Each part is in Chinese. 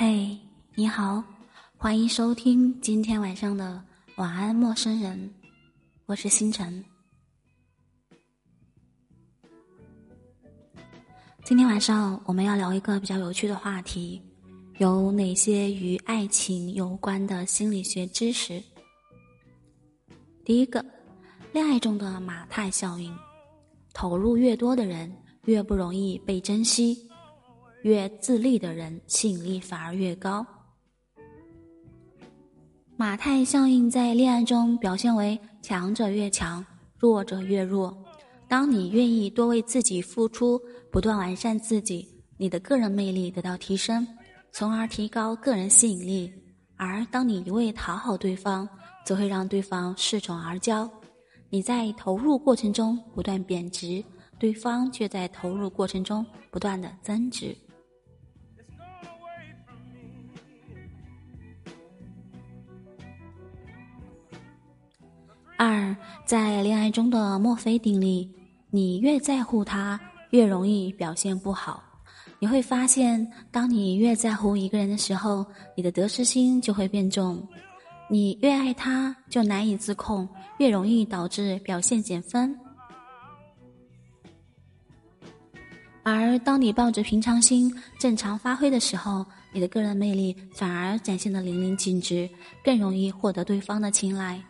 嘿，你好，欢迎收听今天晚上的晚安，陌生人。我是星辰。今天晚上我们要聊一个比较有趣的话题：有哪些与爱情有关的心理学知识？第一个，恋爱中的马太效应，投入越多的人越不容易被珍惜。越自立的人，吸引力反而越高。马太效应在恋爱中表现为强者越强，弱者越弱。当你愿意多为自己付出，不断完善自己，你的个人魅力得到提升，从而提高个人吸引力。而当你一味讨好对方，则会让对方恃宠而骄。你在投入过程中不断贬值，对方却在投入过程中不断的增值。二，在恋爱中的墨菲定律：你越在乎他，越容易表现不好。你会发现，当你越在乎一个人的时候，你的得失心就会变重。你越爱他，就难以自控，越容易导致表现减分。而当你抱着平常心，正常发挥的时候，你的个人魅力反而展现的淋漓尽致，更容易获得对方的青睐。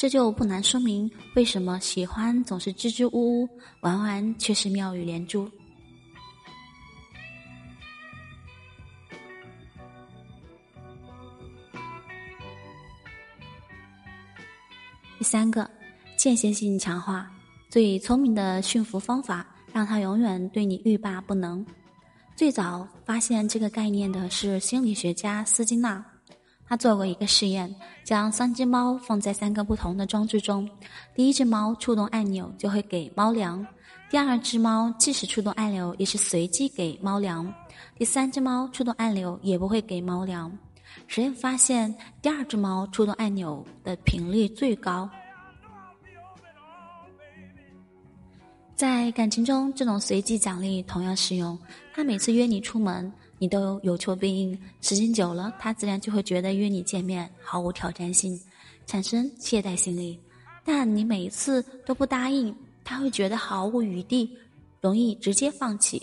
这就不难说明，为什么喜欢总是支支吾吾，玩玩却是妙语连珠。第三个，间歇性强化，最聪明的驯服方法，让他永远对你欲罢不能。最早发现这个概念的是心理学家斯金纳。他做过一个实验，将三只猫放在三个不同的装置中，第一只猫触动按钮就会给猫粮，第二只猫即使触动按钮也是随机给猫粮，第三只猫触动按钮也不会给猫粮。实验发现，第二只猫触动按钮的频率最高。在感情中，这种随机奖励同样适用。他每次约你出门。你都有求必应，时间久了，他自然就会觉得约你见面毫无挑战性，产生懈怠心理。但你每一次都不答应，他会觉得毫无余地，容易直接放弃。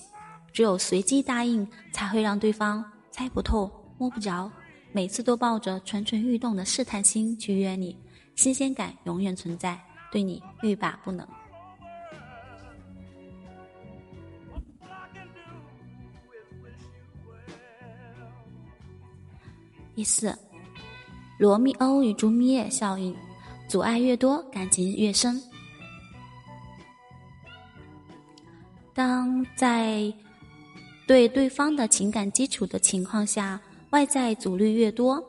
只有随机答应，才会让对方猜不透、摸不着。每次都抱着蠢蠢欲动的试探心去约你，新鲜感永远存在，对你欲罢不能。第四，罗密欧与朱丽叶效应，阻碍越多，感情越深。当在对对方的情感基础的情况下，外在阻力越多，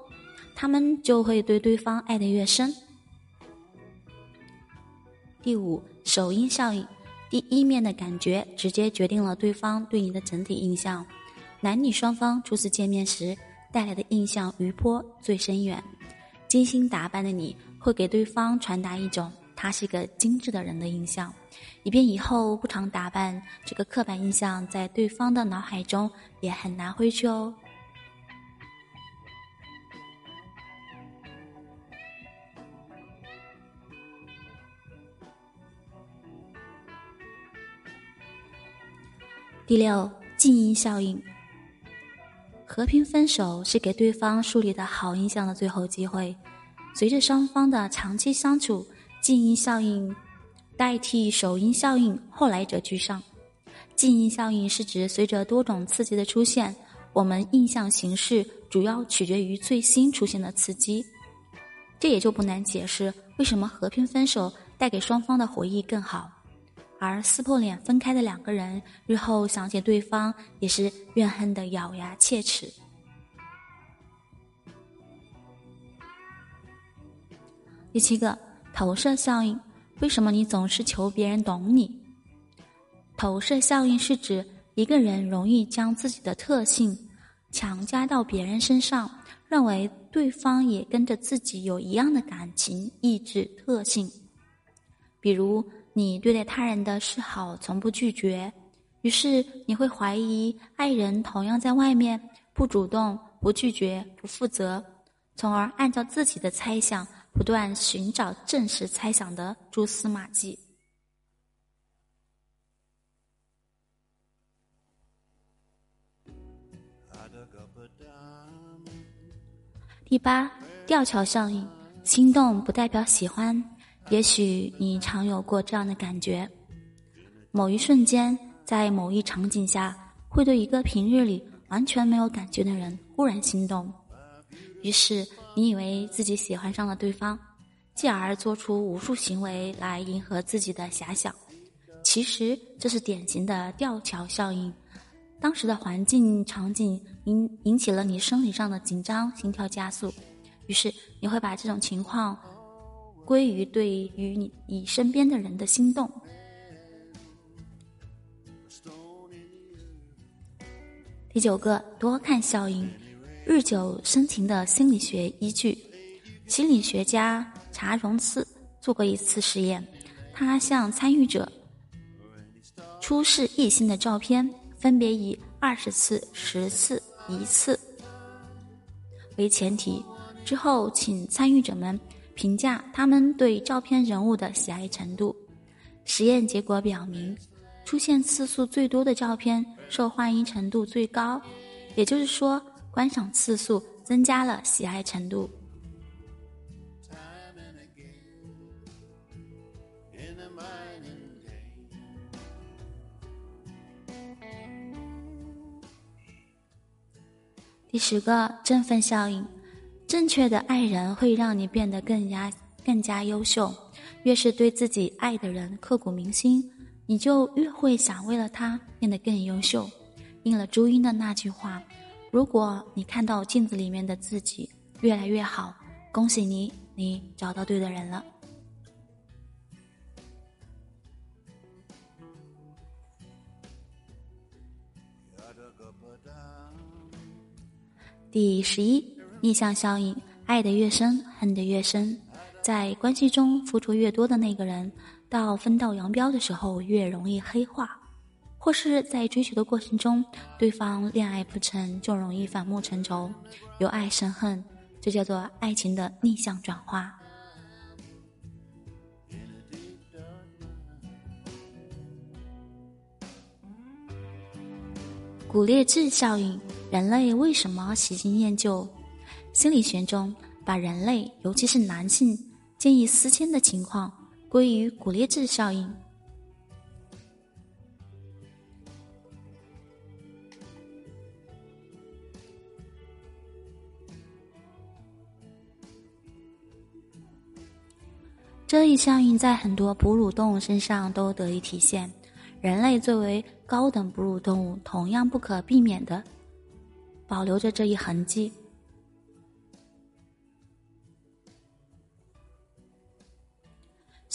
他们就会对对方爱得越深。第五，首因效应，第一面的感觉直接决定了对方对你的整体印象。男女双方初次见面时。带来的印象余波最深远，精心打扮的你会给对方传达一种他是一个精致的人的印象，以便以后不常打扮，这个刻板印象在对方的脑海中也很难挥去哦。第六，静音效应。和平分手是给对方树立的好印象的最后机会。随着双方的长期相处，静音效应代替首因效应，后来者居上。静音效应是指随着多种刺激的出现，我们印象形式主要取决于最新出现的刺激。这也就不难解释为什么和平分手带给双方的回忆更好。而撕破脸分开的两个人，日后想起对方也是怨恨的咬牙切齿。第七个投射效应，为什么你总是求别人懂你？投射效应是指一个人容易将自己的特性强加到别人身上，认为对方也跟着自己有一样的感情、意志、特性，比如。你对待他人的示好从不拒绝，于是你会怀疑爱人同样在外面不主动不拒绝、不负责，从而按照自己的猜想不断寻找证实猜想的蛛丝马迹。第八，吊桥效应。心动不代表喜欢，也许你常有过这样的感觉：某一瞬间，在某一场景下，会对一个平日里完全没有感觉的人忽然心动。于是，你以为自己喜欢上了对方，继而做出无数行为来迎合自己的遐想。其实，这是典型的吊桥效应。当时的环境场景引引起了你生理上的紧张，心跳加速，于是你会把这种情况归于对于你你身边的人的心动。第九个多看效应，日久生情的心理学依据。心理学家查荣斯做过一次实验，他向参与者出示异性的照片。分别以二十次、十次、一次为前提，之后请参与者们评价他们对照片人物的喜爱程度。实验结果表明，出现次数最多的照片受欢迎程度最高，也就是说，观赏次数增加了喜爱程度。第十个振奋效应，正确的爱人会让你变得更加更加优秀。越是对自己爱的人刻骨铭心，你就越会想为了他变得更优秀。应了朱茵的那句话：“如果你看到镜子里面的自己越来越好，恭喜你，你找到对的人了。”第十一，逆向效应，爱得越深，恨得越深。在关系中付出越多的那个人，到分道扬镳的时候越容易黑化，或是在追求的过程中，对方恋爱不成就容易反目成仇，由爱生恨，这叫做爱情的逆向转化。古列治效应。人类为什么喜新厌旧？心理学中把人类，尤其是男性，见异思迁的情况归于古列治效应。这一效应在很多哺乳动物身上都得以体现。人类作为高等哺乳动物，同样不可避免的。保留着这一痕迹，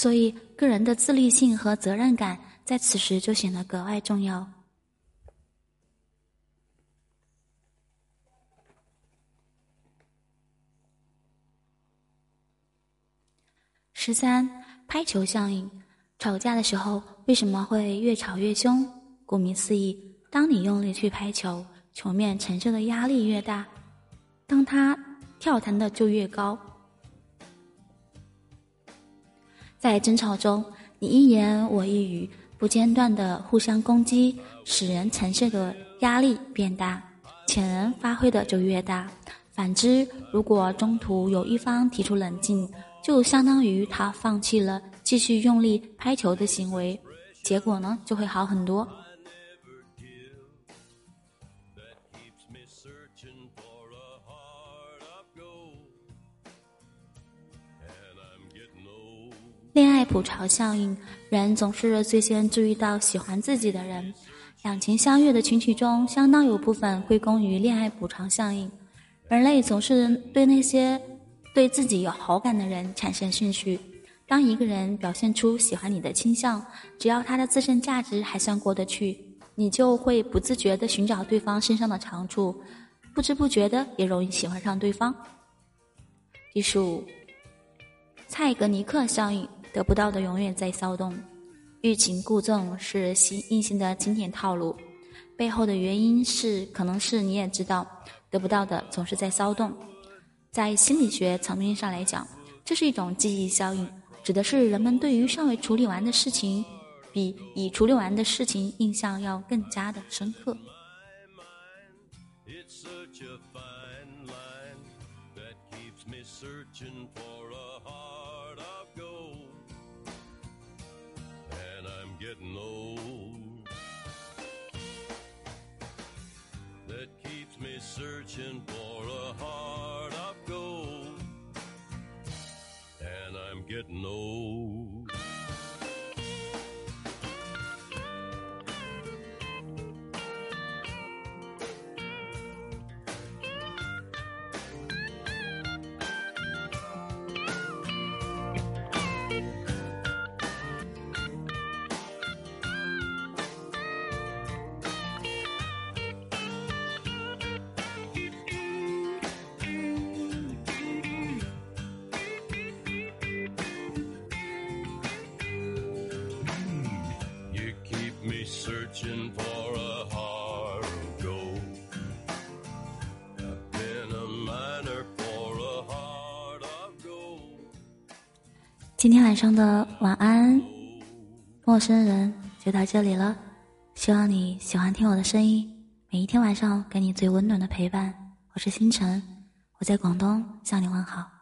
所以个人的自律性和责任感在此时就显得格外重要。十三，拍球效应，吵架的时候为什么会越吵越凶？顾名思义，当你用力去拍球。球面承受的压力越大，当它跳弹的就越高。在争吵中，你一言我一语，不间断的互相攻击，使人承受的压力变大，潜能发挥的就越大。反之，如果中途有一方提出冷静，就相当于他放弃了继续用力拍球的行为，结果呢就会好很多。恋爱补偿效应，人总是最先注意到喜欢自己的人。两情相悦的群体中，相当有部分归功于恋爱补偿效应。人类总是对那些对自己有好感的人产生兴趣。当一个人表现出喜欢你的倾向，只要他的自身价值还算过得去，你就会不自觉地寻找对方身上的长处，不知不觉的也容易喜欢上对方。第十五，蔡格尼克效应。得不到的永远在骚动，欲擒故纵是新硬性的经典套路，背后的原因是，可能是你也知道，得不到的总是在骚动。在心理学层面上来讲，这是一种记忆效应，指的是人们对于尚未处理完的事情，比已处理完的事情印象要更加的深刻。getting old that keeps me searching for a heart of gold. And I'm getting old. 今天晚上的晚安，陌生人就到这里了。希望你喜欢听我的声音，每一天晚上给你最温暖的陪伴。我是星辰，我在广东向你问好。